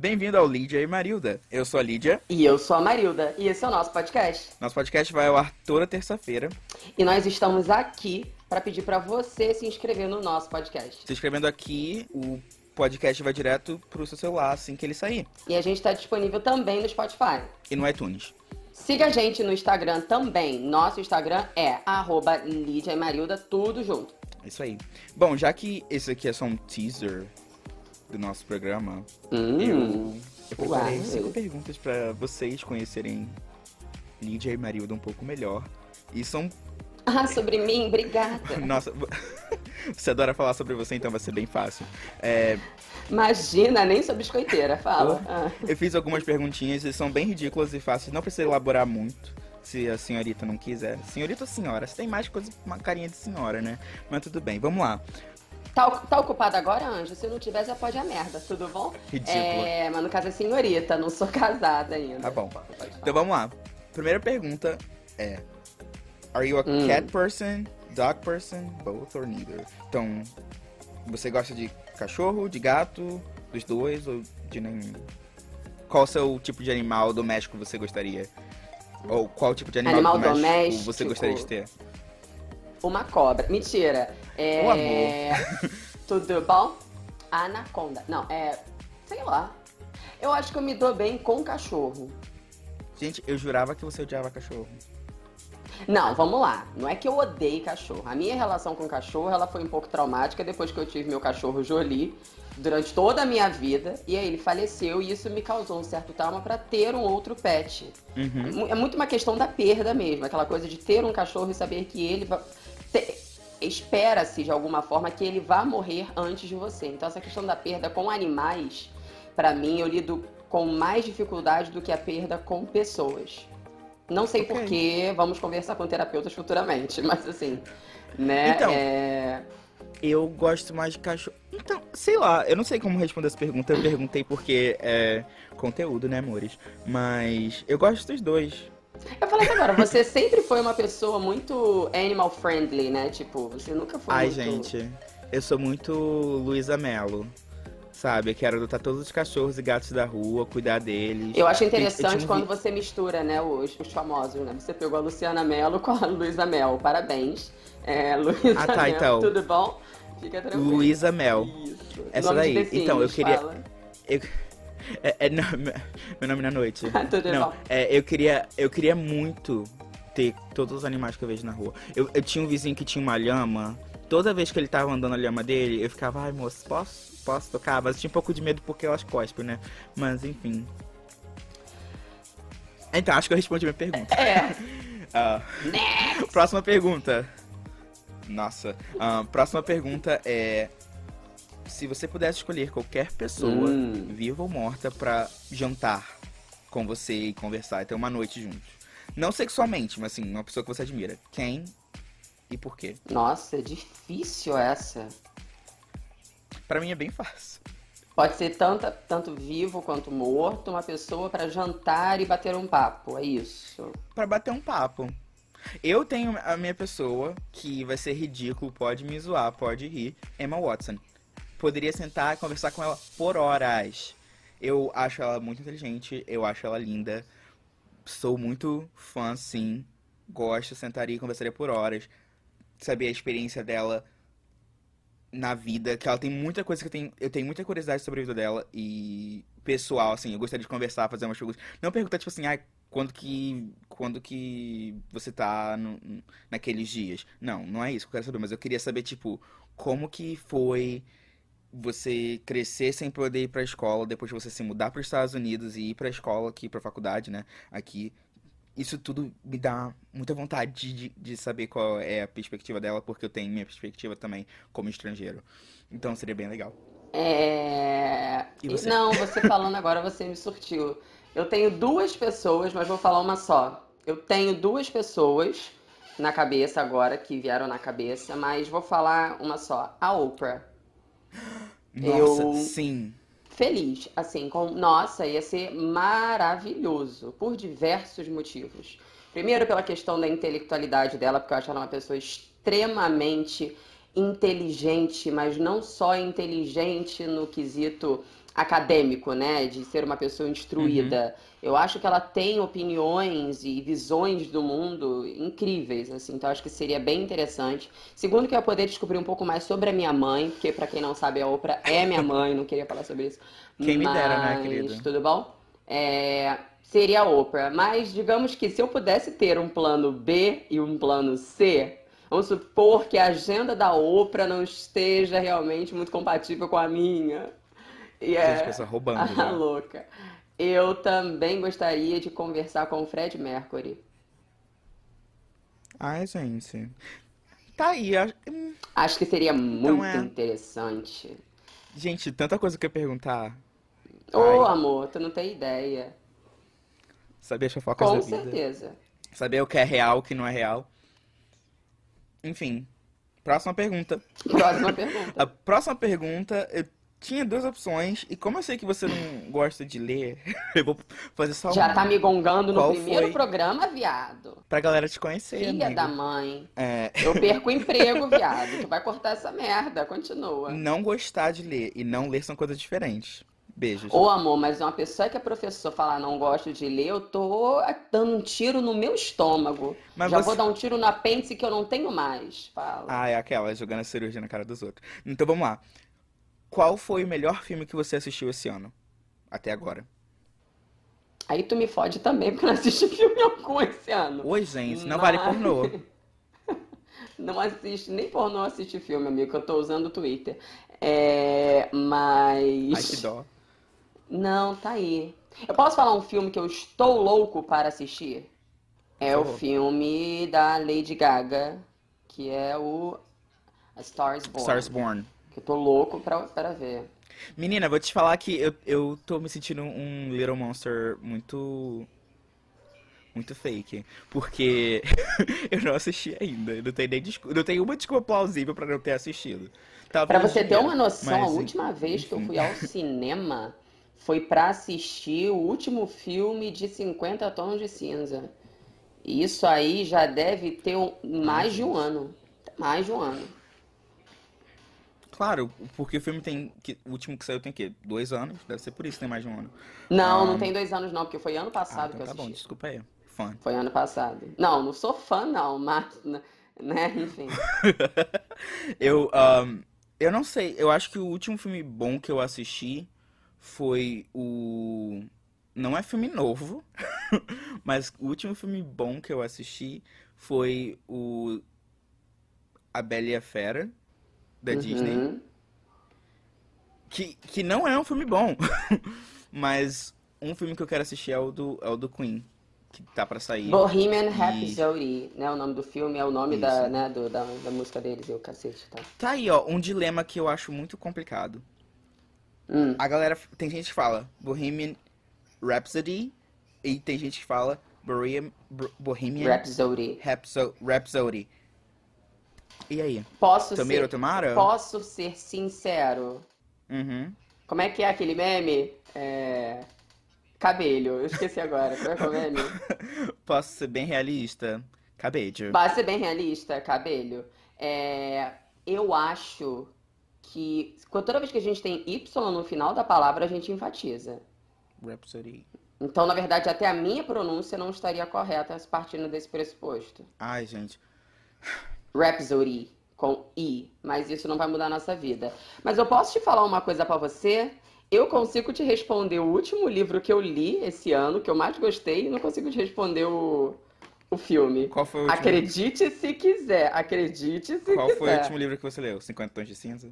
Bem-vindo ao Lídia e Marilda. Eu sou a Lídia. E eu sou a Marilda. E esse é o nosso podcast. Nosso podcast vai ao ar toda terça-feira. E nós estamos aqui para pedir para você se inscrever no nosso podcast. Se inscrevendo aqui, o podcast vai direto pro seu celular assim que ele sair. E a gente está disponível também no Spotify. E no iTunes. Siga a gente no Instagram também. Nosso Instagram é arroba Lídia e Marilda, tudo junto. Isso aí. Bom, já que esse aqui é só um teaser do nosso programa, Hum. eu, eu preparei Uau. cinco perguntas para vocês conhecerem Lídia e Marilda um pouco melhor. E são. Ah, sobre mim? Obrigada. Nossa, você adora falar sobre você, então vai ser bem fácil. É, Imagina, nem sou biscoiteira, fala. Ah. eu fiz algumas perguntinhas e são bem ridículas e fáceis, não precisa elaborar muito. Se a senhorita não quiser. Senhorita ou senhora? Você tem mais coisa, uma carinha de senhora, né? Mas tudo bem, vamos lá. Tá, tá ocupada agora, Anjo? Se não tiver, já pode a merda, tudo bom? Ridícula. É, mas no caso é senhorita, não sou casada ainda. Tá bom. Então vamos lá. Primeira pergunta é: Are you a Hum. cat person, dog person, both or neither? Então, você gosta de cachorro, de gato, dos dois ou de nenhum? Qual o seu tipo de animal doméstico você gostaria? Ou qual tipo de animal, Animal doméstico, doméstico. você gostaria de ter? Uma cobra. Mentira. É... O amor. Tudo bom? Anaconda. Não, é. Sei lá. Eu acho que eu me dou bem com cachorro. Gente, eu jurava que você odiava cachorro. Não, vamos lá. Não é que eu odeie cachorro. A minha relação com cachorro, ela foi um pouco traumática depois que eu tive meu cachorro Jolie durante toda a minha vida. E aí ele faleceu e isso me causou um certo trauma pra ter um outro pet. Uhum. É muito uma questão da perda mesmo, aquela coisa de ter um cachorro e saber que ele Espera-se de alguma forma que ele vá morrer antes de você. Então essa questão da perda com animais, pra mim, eu lido com mais dificuldade do que a perda com pessoas. Não sei Ok. porquê, vamos conversar com terapeutas futuramente, mas assim, né? Então. é, Eu gosto mais de cachorro. Então, sei lá, eu não sei como responder essa pergunta. Eu perguntei porque é conteúdo, né, amores? Mas eu gosto dos dois. Eu falei assim agora, você sempre foi uma pessoa muito animal friendly, né? Tipo, você nunca foi Ai, muito... gente, eu sou muito Luísa Melo. Sabe? Eu quero adotar todos os cachorros e gatos da rua, cuidar deles. Eu acho Eu interessante um quando vi- você mistura, né, os, os famosos, né? Você pegou a Luciana Mello com a Luísa Mel. Parabéns. É, Luísa Ah, tá, Mel, então. tudo bom? Fica tranquilo. Luísa Mel. Isso. Essa daí. Sims, Então, eu queria- fala. Eu- É, é, não, meu nome na noite. tudo Não, bom. é, eu queria, eu queria muito ter todos os animais que eu vejo na rua. Eu, eu tinha um vizinho que tinha uma lhama. Toda vez que ele tava andando a lhama dele, eu ficava, ai moço, posso, posso tocar? Mas eu tinha um pouco de medo porque elas cospem, né? Mas enfim. Então, acho que eu respondi a minha pergunta. É. Next. próxima pergunta. Nossa. ah, próxima pergunta é. Se você pudesse escolher qualquer pessoa, Hum. viva ou morta, pra jantar com você e conversar e ter uma noite juntos. Não sexualmente, mas assim, uma pessoa que você admira. Quem e por quê? Nossa, é difícil essa. Pra mim é bem fácil. Pode ser tanto, tanto vivo quanto morto, uma pessoa pra jantar e bater um papo, é isso. Pra bater um papo. Eu tenho a minha pessoa que vai ser ridículo, pode me zoar, pode rir, Emma Watson. Poderia sentar e conversar com ela por horas. Eu acho ela muito inteligente, eu acho ela linda. Sou muito fã, sim. Gosto, sentaria e conversaria por horas. Saber a experiência dela na vida, que ela tem muita coisa que eu tenho, eu tenho muita curiosidade sobre a vida dela e pessoal, assim, eu gostaria de conversar, fazer umas perguntas. Não perguntar, tipo assim, ah, quando que, quando que você tá no- naqueles dias. Não, não é isso que eu quero saber, mas eu queria saber, tipo, como que foi você crescer sem poder ir pra escola, depois de você se mudar para os Estados Unidos e ir pra escola aqui, pra faculdade, né, aqui. Isso tudo me dá muita vontade de, de saber qual é a perspectiva dela, porque eu tenho minha perspectiva também como estrangeiro. Então seria bem legal. É... Você? Não, você falando agora, você me surtiu. Eu tenho duas pessoas, mas vou falar uma só. Eu tenho duas pessoas na cabeça agora, que vieram na cabeça, mas vou falar uma só. A Oprah. Nossa, Eu- sim. Feliz, assim, com... Nossa, ia ser maravilhoso, por diversos motivos. Primeiro, pela questão da intelectualidade dela, porque eu acho ela uma pessoa extremamente inteligente, mas não só inteligente no quesito acadêmico, né? De ser uma pessoa instruída. Uhum. Eu acho que ela tem opiniões e visões do mundo incríveis, assim. Então acho que seria bem interessante. Segundo que eu poder descobrir um pouco mais sobre a minha mãe, porque para quem não sabe a Oprah é minha mãe, não queria falar sobre isso. Quem Mas, me dera, né, querida? Tudo bom? É, seria a Oprah. Mas digamos que se eu pudesse ter um plano B e um plano C, vamos supor que a agenda da Oprah não esteja realmente muito compatível com a minha. E é... pessoa roubando. Ah, louca. Eu também gostaria de conversar com o Fred Mercury. Ai, gente. Tá aí. Hum. Acho que seria então muito é... interessante. Gente, tanta coisa que eu ia perguntar. Ô, oh, amor, tu não tem ideia. Saber as fofocas Com da vida. Com certeza. Saber o que é real, o que não é real. Enfim, próxima pergunta. Próxima pergunta. A próxima pergunta, eu tinha duas opções, e como eu sei que você não gosta de ler, eu vou fazer só Já uma. tá me gongando no Qual primeiro foi? programa, viado. Pra galera te conhecer, Filha amigo. da mãe. É... Eu perco o emprego, viado. Tu vai cortar essa merda, continua. Não gostar de ler e não ler são coisas diferentes. Beijos. Ô, amor, mas uma pessoa que é professor falar não gosto de ler, eu tô dando um tiro no meu estômago. Mas Já você... vou dar um tiro no apêndice que eu não tenho mais. Fala. Ah, é aquela, jogando a cirurgia na cara dos outros. Então vamos lá. Qual foi o melhor filme que você assistiu esse ano? Até agora. Aí tu me fode também, porque eu não assisti filme algum esse ano. Oi, gente, não Mas... vale pornô. não assiste, nem pornô assiste filme, amigo, que eu tô usando o Twitter. É, mas. Ai, que dó. Não, tá aí. Eu posso falar um filme que eu estou louco para assistir? É o filme da Lady Gaga, que é o A Stars Born. Stars Born. Eu tô louco pra, pra ver. Menina, vou te falar que eu, eu tô me sentindo um Little Monster muito. Muito fake. Porque eu não assisti ainda. Eu não tenho, nem desculpa, não tenho uma desculpa plausível pra não ter assistido. Talvez pra você ter uma noção, mas, a última vez enfim. que eu fui ao cinema foi pra assistir o último filme de 50 Tons de Cinza. Isso aí já deve ter mais de um ano. Mais de um ano. Claro, porque o filme tem. O último que saiu tem o quê? Dois anos? Deve ser por isso que tem mais de um ano. Não, um... não tem dois anos, não, porque foi ano passado ah, então que eu assisti. Tá bom, desculpa aí. Fã. Foi ano passado. Não, não sou fã, não, mas. Né, enfim. eu. Um, eu não sei, eu acho que o último filme bom que eu assisti foi o. Não é filme novo, mas o último filme bom que eu assisti foi o. A Bela e a Fera da uhum. Disney. Que, que não é um filme bom. Mas um filme que eu quero assistir é o do, é o do Queen. Que tá pra sair. Bohemian Rhapsody, e... né? O nome do filme é o nome da, né, do, da, da música deles e o cacete, tá? Tá aí, ó, um dilema que eu acho muito complicado. Hum. A galera. Tem gente que fala Bohemian Rhapsody e tem gente que fala Bohemian, Bohemian Rhapsody. Rhapsody. E aí? Posso Tomiro, ser, tomara? Posso ser sincero? Uhum. Como é que é aquele meme? É... Cabelho. Eu esqueci agora. Como é que é o meme? Posso ser bem realista? Cabelho. Posso ser bem realista? Cabelho. É... Eu acho que toda vez que a gente tem Y no final da palavra, a gente enfatiza. Rhapsody. Então, na verdade, até a minha pronúncia não estaria correta partindo desse pressuposto. Ai, gente. Rhapsody com I, mas isso não vai mudar a nossa vida. Mas eu posso te falar uma coisa para você? Eu consigo te responder o último livro que eu li esse ano, que eu mais gostei, e não consigo te responder o, o filme. Qual foi o último? Acredite se quiser, acredite se Qual quiser. Qual foi o último livro que você leu? 50 Tons de Cinza?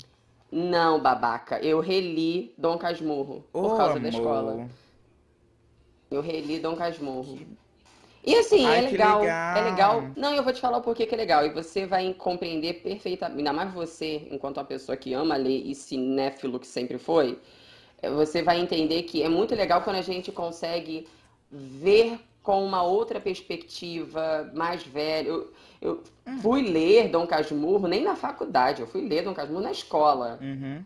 Não, babaca. Eu reli Dom Casmurro por causa amor. da escola. Eu reli Dom Casmurro. Que e assim, Ai, é legal, legal, É legal. Não, eu vou te falar o porquê que é legal. E você vai compreender perfeitamente. Ainda mais você, enquanto uma pessoa que ama ler e cinéfilo que sempre foi, é, você vai entender que é muito legal quando a gente consegue ver com uma outra perspectiva, mais velho. Eu, eu uhum. fui ler Dom Casmurro nem na faculdade, eu fui ler Dom Casmurro na escola. Uhum.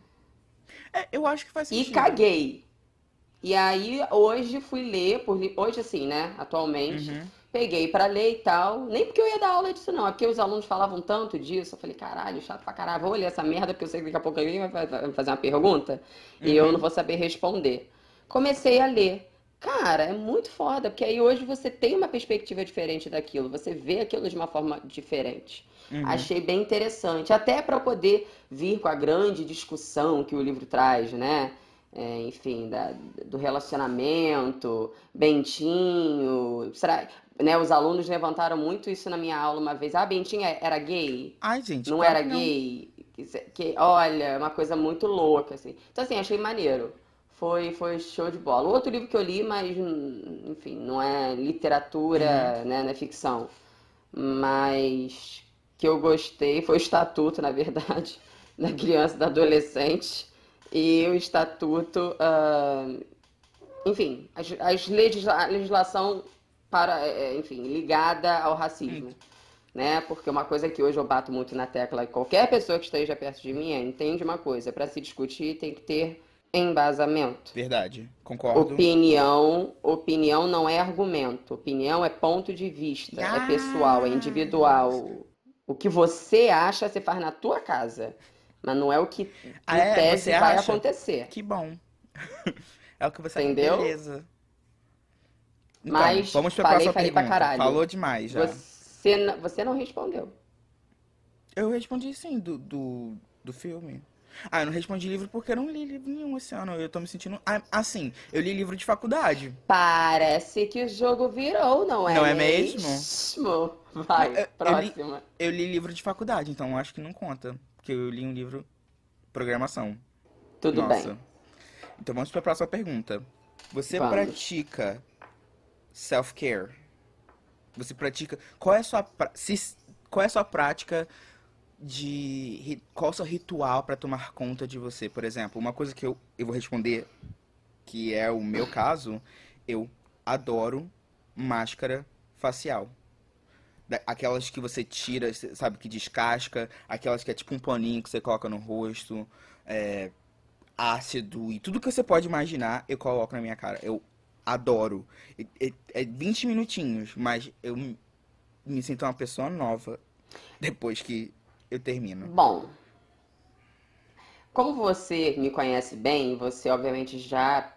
É, eu acho que faz sentido. E caguei. E aí, hoje fui ler, por, hoje assim, né, atualmente, uhum. peguei para ler e tal. Nem porque eu ia dar aula disso, não. É porque os alunos falavam tanto disso. Eu falei, caralho, chato pra caralho. Vou ler essa merda porque eu sei que daqui a pouco alguém vai fazer uma pergunta uhum. e eu uhum. não vou saber responder. Comecei a ler. Cara, é muito foda, porque aí hoje você tem uma perspectiva diferente daquilo, você vê aquilo de uma forma diferente. Uhum. Achei bem interessante, até para poder vir com a grande discussão que o livro traz, né? É, enfim, da, do relacionamento, Bentinho, será, né, os alunos levantaram muito isso na minha aula uma vez. Ah, Bentinho é, era gay? Ai, gente, não era não. gay. Que, que, olha, é uma coisa muito louca, assim. Então, assim, achei maneiro. Foi, foi show de bola. Outro livro que eu li, mas, enfim, não é literatura, uhum. né, não é ficção. Mas que eu gostei foi o Estatuto, na verdade, da criança e da adolescente. E o Estatuto, uh, enfim, as, as legisla a legislação para, é, é, enfim, ligada ao racismo. Hum. Né? Porque uma coisa que hoje eu bato muito na tecla, qualquer pessoa que esteja perto de mim é, entende uma coisa, para se discutir tem que ter embasamento. Verdade, concordo. Opinião, opinião não é argumento. Opinião é ponto de vista, ah. é pessoal, é individual. O que você acha, você faz na tua casa. Mas não é o que ah, é? tese vai acha? acontecer. Que bom. é o que você Entendeu? Beleza. Então, Mas vamos pra falei, falei pra caralho. Falou demais já. Você, você não respondeu. Eu respondi sim, do, do, do filme. Ah, eu não respondi livro porque eu não li livro nenhum esse ano. Eu tô me sentindo. Ah, assim, eu li livro de faculdade. Parece que o jogo virou, não é? Não é mesmo? mesmo? Vai, eu, próxima. Eu li, eu li, livro de faculdade, então acho que não conta. Porque eu li um livro programação. Tudo Nossa. bem. Então vamos para a próxima pergunta. Você vamos. pratica self-care? Você pratica. Qual é a sua. Se... Qual é a sua prática de qual o seu ritual para tomar conta de você, por exemplo. Uma coisa que eu, eu vou responder, que é o meu caso, eu adoro máscara facial. Aquelas que você tira, sabe, que descasca, aquelas que é tipo um paninho que você coloca no rosto, é, ácido e tudo que você pode imaginar, eu coloco na minha cara. Eu adoro. É, é 20 minutinhos, mas eu me sinto uma pessoa nova depois que eu termino. Bom, como você me conhece bem, você obviamente já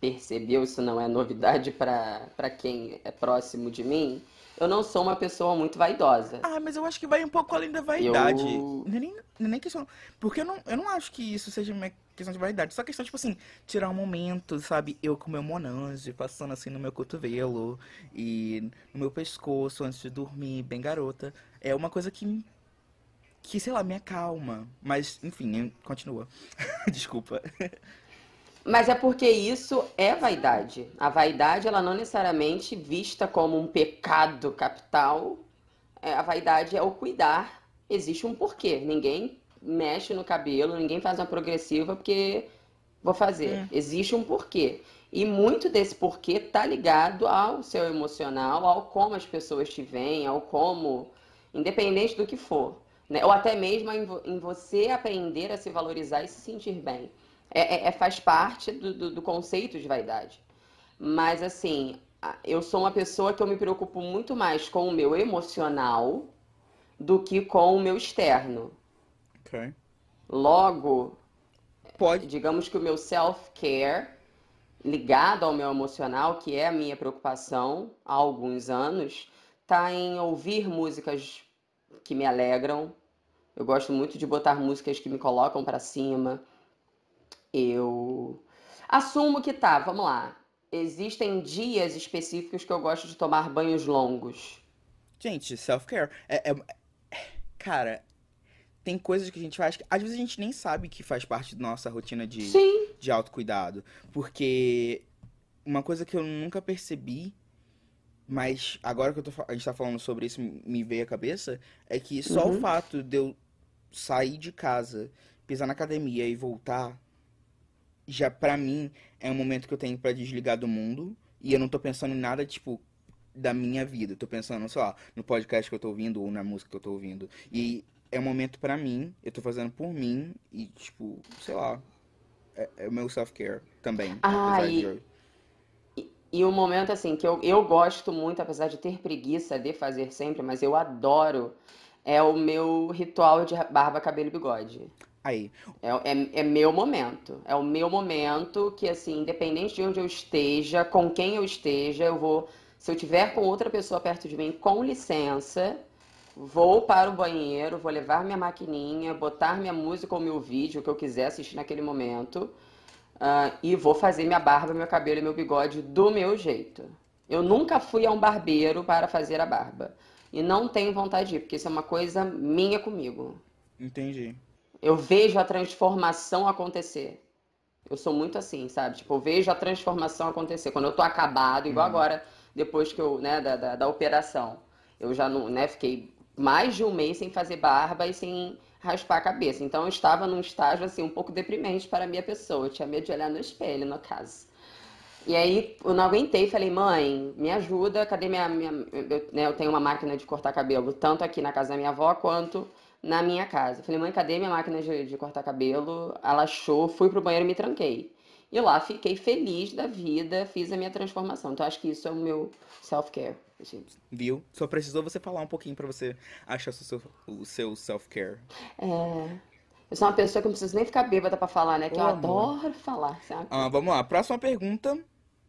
percebeu, isso não é novidade para quem é próximo de mim, eu não sou uma pessoa muito vaidosa. Ah, mas eu acho que vai um pouco além da vaidade. Eu... Não, é nem, não é nem questão. Porque eu não, eu não acho que isso seja uma questão de vaidade. Só questão, tipo assim, tirar um momento, sabe? Eu com meu monange, passando assim no meu cotovelo e no meu pescoço antes de dormir, bem garota. É uma coisa que que, sei lá, me acalma. Mas, enfim, continua. Desculpa. Mas é porque isso é vaidade. A vaidade, ela não necessariamente vista como um pecado capital. É, a vaidade é o cuidar. Existe um porquê. Ninguém mexe no cabelo, ninguém faz uma progressiva porque vou fazer. É. Existe um porquê. E muito desse porquê tá ligado ao seu emocional, ao como as pessoas te veem, ao como, independente do que for. Né? Ou até mesmo em, em, você aprender a se valorizar e se sentir bem. É, é, é faz parte do, do, do, conceito de vaidade. Mas, assim, eu sou uma pessoa que eu me preocupo muito mais com o meu emocional do que com o meu externo. Ok. Logo, Pode. digamos que o meu self-care, ligado ao meu emocional, que é a minha preocupação há alguns anos, está em ouvir músicas que me alegram. Eu gosto muito de botar músicas que me colocam para cima. Eu assumo que tá, vamos lá. Existem dias específicos que eu gosto de tomar banhos longos. Gente, self-care. É, é, cara, tem coisas que a gente faz que às vezes a gente nem sabe que faz parte da nossa rotina de, Sim. de autocuidado. Porque uma coisa que eu nunca percebi mas agora que tô, a gente tá falando sobre isso, me veio a cabeça, é que só uhum. o fato de eu sair de casa, pisar na academia e voltar, já pra mim é um momento que eu tenho para desligar do mundo. E eu não tô pensando em nada, tipo, da minha vida. Eu tô pensando, sei lá, no podcast que eu tô ouvindo ou na música que eu tô ouvindo. E é um momento para mim, eu tô fazendo por mim e, tipo, sei lá, é, é o meu self-care também. Ah, e, E o momento, assim, que eu, eu gosto muito, apesar de ter preguiça de fazer sempre, mas eu adoro, é o meu ritual de barba, cabelo e bigode. Aí. É, é, é meu momento. É o meu momento que, assim, independente de onde eu esteja, com quem eu esteja, eu vou. Se eu tiver com outra pessoa perto de mim, com licença, vou para o banheiro, vou levar minha maquininha, botar minha música ou meu vídeo, que eu quiser assistir naquele momento, uh, e vou fazer minha barba, meu cabelo e meu bigode do meu jeito. Eu nunca fui a um barbeiro para fazer a barba. E não tenho vontade de ir, porque isso é uma coisa minha comigo. Entendi. Eu vejo a transformação acontecer. Eu sou muito assim, sabe? Tipo, eu vejo a transformação acontecer. Quando eu tô acabado, igual hum. agora, depois que eu, né, da, da, da, operação. Eu já não, né, fiquei mais de um mês sem fazer barba e sem raspar a cabeça. Então eu estava num estágio, assim, um pouco deprimente para a minha pessoa. Eu tinha medo de olhar no espelho, no caso. E aí eu não aguentei, falei, mãe, me ajuda, cadê minha. minha eu, né, eu tenho uma máquina de cortar cabelo, tanto aqui na casa da minha avó quanto na minha casa. Falei, mãe, cadê minha máquina de, de cortar cabelo? Ela achou, fui pro banheiro e me tranquei. E lá fiquei feliz da vida, fiz a minha transformação. Então acho que isso é o meu self-care. Viu? Só precisou você falar um pouquinho para você achar o seu, o seu self-care. É. Eu sou uma pessoa que não preciso nem ficar bêbada para falar, né? Que Ô, eu amor. adoro falar. Sabe? Ah, vamos lá. Próxima pergunta.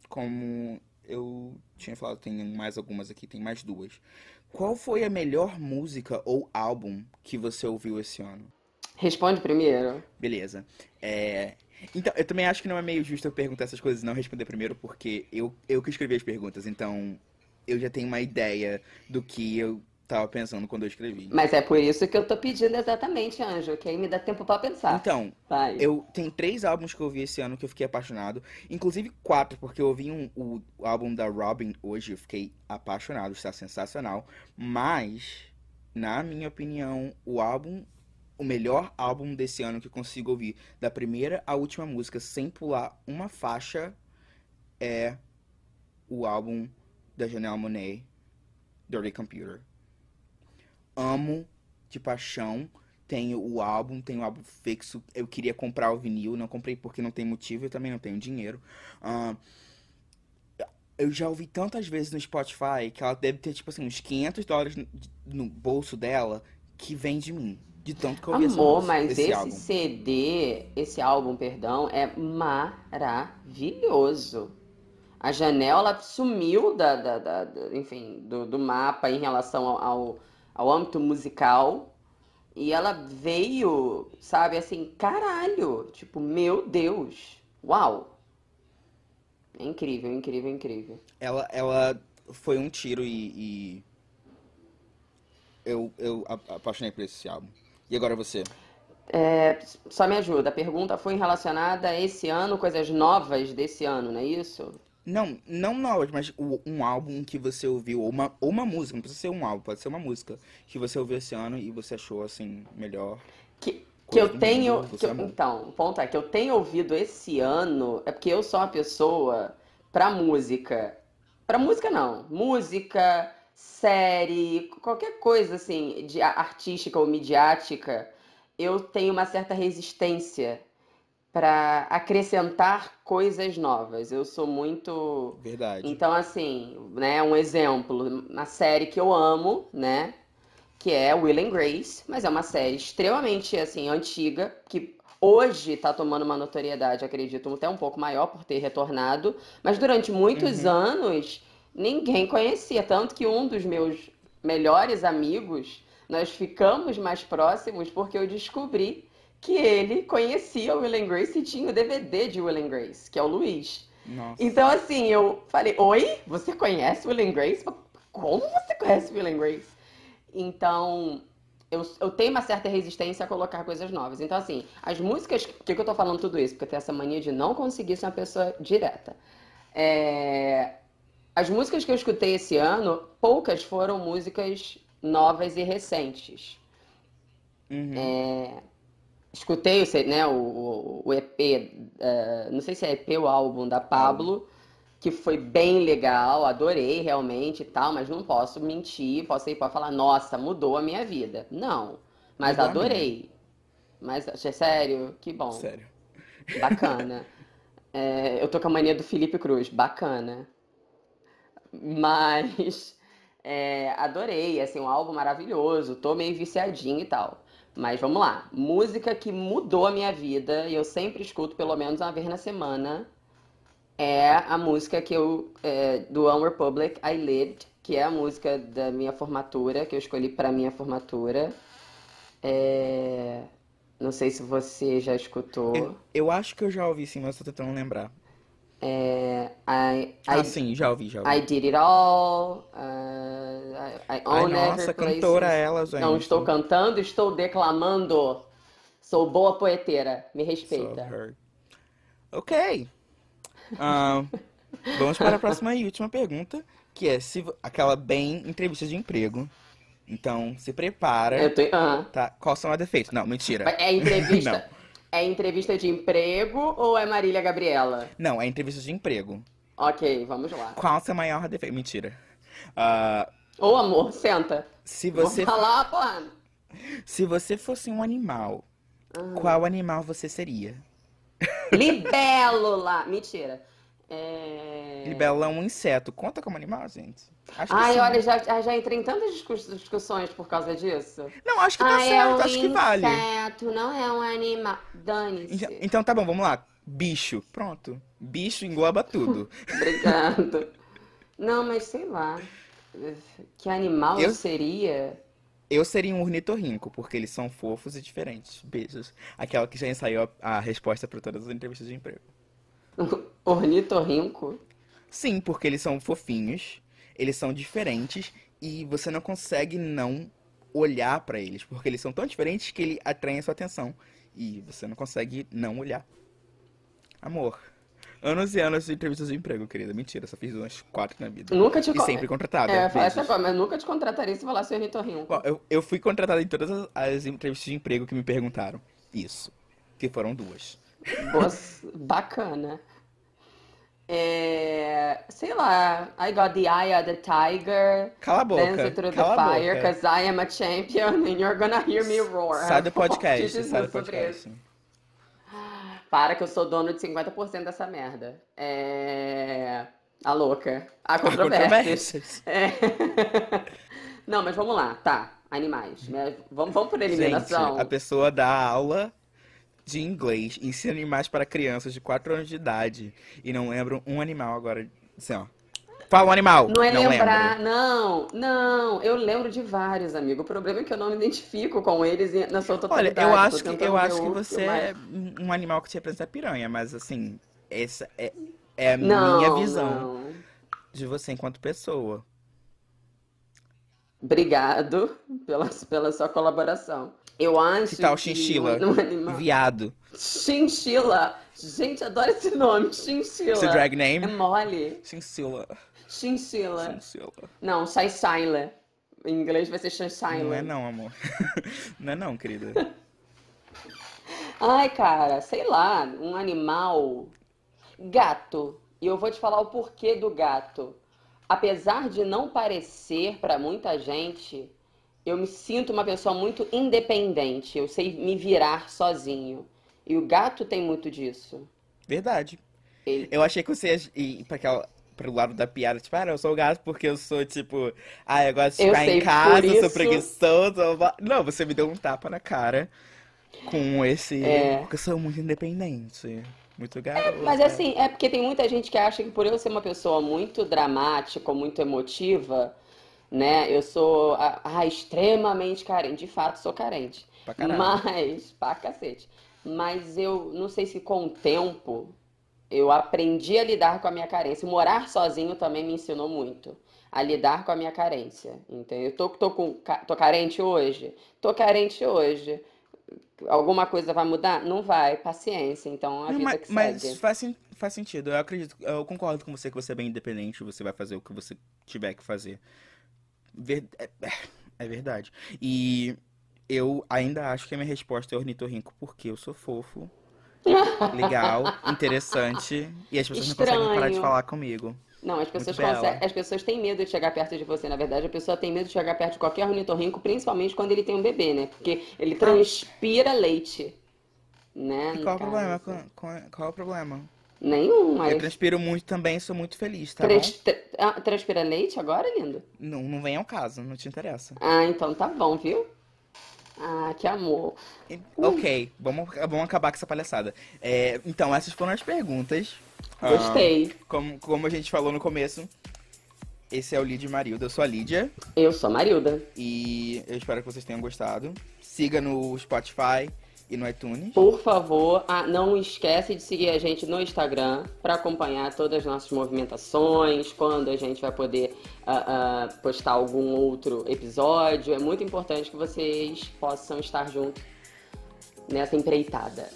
Como eu tinha falado, tem mais algumas aqui, tem mais duas. Qual foi a melhor música ou álbum que você ouviu esse ano? Responde primeiro. Beleza. É... Então, eu também acho que não é meio justo eu perguntar essas coisas e não responder primeiro, porque eu, eu que escrevi as perguntas, então eu já tenho uma ideia do que eu tava pensando quando eu escrevi. Mas é por isso que eu tô pedindo exatamente, Anjo, que aí me dá tempo para pensar. Então, Vai. eu tenho três álbuns que eu ouvi esse ano que eu fiquei apaixonado, inclusive quatro, porque eu ouvi um, o, o álbum da Robin hoje, eu fiquei apaixonado, está sensacional, mas na minha opinião, o álbum o melhor álbum desse ano que eu consigo ouvir, da primeira à última música, sem pular uma faixa, é o álbum da Janelle Monáe, Dirty Computer amo de paixão. Tenho o álbum, tenho o álbum fixo. Eu queria comprar o vinil, não comprei porque não tem motivo, eu também não tenho dinheiro. Uh, eu já ouvi tantas vezes no Spotify que ela deve ter, tipo assim, uns 500 dólares no, no bolso dela que vem de mim. De tanto que eu ouvi Amor, essa, mas esse, esse álbum. CD, esse álbum, perdão, é maravilhoso. A janela sumiu da, da, da, da enfim, do, do, mapa em relação ao, ao ao âmbito musical. E ela veio, sabe, assim, caralho, tipo, meu Deus, uau. É incrível, incrível, incrível. Ela, ela foi um tiro e, e... eu, eu apaixonei por esse álbum. E agora você? É, só me ajuda. A pergunta foi relacionada a esse ano, coisas novas desse ano, não é isso? Não, não novas, mas um álbum que você ouviu, ou uma, ou uma música, não precisa ser um álbum, pode ser uma música que você ouviu esse ano e você achou, assim, melhor. Que, que eu tenho. Que eu, então, o ponto é que eu tenho ouvido esse ano, é porque eu sou uma pessoa pra música. Pra música não. Música, série, qualquer coisa assim, de artística ou midiática, eu tenho uma certa resistência para acrescentar coisas novas. Eu sou muito. Verdade. Então, assim, né, um exemplo, uma série que eu amo, né? Que é Will and Grace, mas é uma série extremamente assim, antiga, que hoje está tomando uma notoriedade, acredito, até um pouco maior por ter retornado. Mas durante muitos uhum. anos ninguém conhecia. Tanto que um dos meus melhores amigos, nós ficamos mais próximos porque eu descobri que ele conhecia o Will Grace e tinha o DVD de Will Grace, que é o Luiz. Nossa. Então, assim, eu falei, oi, você conhece o Will Grace? Como você conhece o Will Grace? Então, eu, eu tenho uma certa resistência a colocar coisas novas. Então, assim, as músicas... Por que, que eu tô falando tudo isso? Porque eu tenho essa mania de não conseguir ser uma pessoa direta. É... As músicas que eu escutei esse ano, poucas foram músicas novas e recentes. Uhum. É escutei né, o, o EP, uh, é, não sei se é EP ou álbum da Pablo, que foi bem legal, adorei realmente e tal, mas não posso mentir, posso ir para falar, nossa, mudou a minha vida. Não, mas mudou adorei. Mas, é sério? Que bom. Sério. Bacana. é, eu tô com a mania do Felipe Cruz, bacana. Mas é, adorei, assim, um álbum maravilhoso, tô meio viciadinho e tal. Mas vamos lá, música que mudou a minha vida e eu sempre escuto pelo menos uma vez na semana é a música que eu é, do One Republic I Lived, que é a música da minha formatura que eu escolhi para minha formatura. É, não sei se você já escutou. Eu, eu acho que eu já ouvi sim, mas tô tentando lembrar. É, I, Ah, I, sim, já ouvi, já I ouvi. Did It All, uh, I, I Ai, Own nossa, Every cantora Places. ela, gente. Não estou cantando, estou declamando. Sou boa poeteira, me respeita. Ok. Ah, vamos para a próxima e última pergunta, que é se aquela bem entrevista de emprego. Então, se prepara, Eu tô, ah. tá? Quais são os defeitos? Não, mentira. É entrevista. é entrevista de emprego ou é Marília Gabriela? Não, é entrevista de emprego. Ok, vamos lá. Qual o seu maior defeito? Mentira. Ah, Ô amor, senta. se Vou você falar, porra. se você fosse um animal, Ah. qual animal você seria? Libélula. Mentira. É... Libélula é um inseto. Conta como animal, gente? Acho que Ai, sim. olha, já, já já entrei em tantas discus- discussões por causa disso. Não, acho que tá Ah, é certo, um acho que vale. inseto, não é um animal. Dane-se. Então, então tá bom, vamos lá. Bicho. Pronto. Bicho engloba tudo. Obrigado. Não, mas sei lá. Que animal eu Eu- seria? Eu seria um ornitorrinco, porque eles são fofos e diferentes. Beijos. Aquela que já ensaiou a, a resposta para todas as entrevistas de emprego. Ornitorrinco? Sim, porque eles são fofinhos, eles são diferentes e você não consegue não olhar pra eles, porque eles são tão diferentes que ele atraem a sua atenção e você não consegue não olhar. Amor. Anos e anos de entrevistas de emprego, querida. Mentira, só fiz umas quatro na vida. Nunca te E con- sempre contratada. É, essa coisa, mas nunca te contrataria se falasse ornitorrinco. Bom, eu, eu fui contratada em todas as, as entrevistas de emprego que me perguntaram. Isso. Que foram duas. Boa, bacana. É, sei lá, I got the eye of the tiger, Cala a boca. dancing through the Cala a fire, because I am a champion and you're gonna hear me roar. Sai do te podcast, sai do podcast. Para que eu sou dono de 50% dessa merda. É... A louca. Controvérsias. Controvérsias. É. Não, mas vamos lá, tá. Animais. né? Vamos, vamos por eliminação. Gente, a pessoa dá aula de inglês, ensina animais para crianças de 4 anos de idade e não lembram um animal agora. Assim, ó. Fala um animal. Não é não lembrar, lembro. não, não. Eu lembro de vários, amigo. O problema é que eu não me identifico com eles na sua Olha, totalidade. eu Tô acho que, eu acho que você é um animal que te representa piranha, mas assim, essa é, é a Não, minha visão não. de você enquanto pessoa. Obrigado pela, pela sua colaboração. Eu acho Que tal chinchila? Viado. Chinchila. Gente, adoro esse nome, chinchila. Seu drag É name? mole. Chinchilla. Chinchila. Chinchilla. Não, Chinchila. Em inglês vai ser Não é Chinchila. não, amor. Não é não, querida. Ai, cara, sei lá, um animal. Gato. E eu vou te falar o porquê do gato. Apesar de não parecer pra muita gente, eu me sinto uma pessoa muito independente. Eu sei me virar sozinho. E o gato tem muito disso. Verdade. Ele- Eu achei que você ia ir pra aquela, pro lado da piada, tipo, ah, eu sou o gato porque eu sou, tipo, ah, eu gosto de Eu ficar sei, em casa, eu sou isso- preguiçoso. Não, você me deu um tapa na cara com esse. É. Porque eu sou muito independente. Muito garoto. Mas assim, é porque tem muita gente que acha que por eu ser uma pessoa muito dramática, muito emotiva, né? Eu sou ah, extremamente carente. De fato, sou carente. Pra caralho. Mas, pra cacete. Mas eu não sei se com o tempo eu aprendi a lidar com a minha carência. Morar sozinho também me ensinou muito a lidar com a minha carência. Entendeu? Eu tô, tô, com, tô carente hoje? Tô carente hoje. Alguma coisa vai mudar? Não vai. Paciência. Então a Não, vida mas, que mas segue. faz, sen- faz sentido. Eu acredito, eu concordo com você que você é bem independente, você vai fazer o que você tiver que fazer. Ver- é, é verdade. E eu ainda acho que a minha resposta é ornitorrinco porque eu sou fofo, legal, interessante e as pessoas não conseguem parar de Estranho. falar comigo. Não, as pessoas conseguem, as pessoas têm medo de chegar perto de você, na verdade. A pessoa tem medo de chegar perto de qualquer ornitorrinco, principalmente quando ele tem um bebê, né? Porque ele transpira leite, né? E qual é o problema? com- com- Qual é o problema? Nenhum, mas. Eu transpiro muito também, sou muito feliz, tá Trans- bom? ah, transpira leite agora, lindo? Não, não vem ao caso, não te interessa. Ah, então tá bom, viu? Ah, que amor. Ok, vamos, vamos acabar com essa palhaçada. É, então, essas foram as perguntas. Ah, Gostei. como, como a gente falou no começo, esse é o Lídia e Marilda. Eu sou a Lídia Eu sou a Marilda. e eu espero que vocês tenham gostado. Siga no Spotify e no iTunes. Por favor, ah, não esquece de seguir a gente no Instagram para acompanhar todas as nossas movimentações, quando a gente vai poder ah, ah, postar algum outro episódio. É muito importante que vocês possam estar juntos nessa empreitada.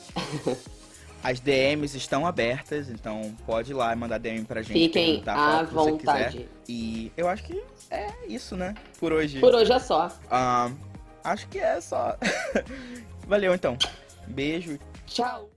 As DMs estão abertas, então pode ir lá e mandar DM pra gente. Fiquem falar à vontade. E eu acho que é isso, né? Por hoje. Por hoje é só. Ah, acho que é só. Valeu então. Beijo. Tchau!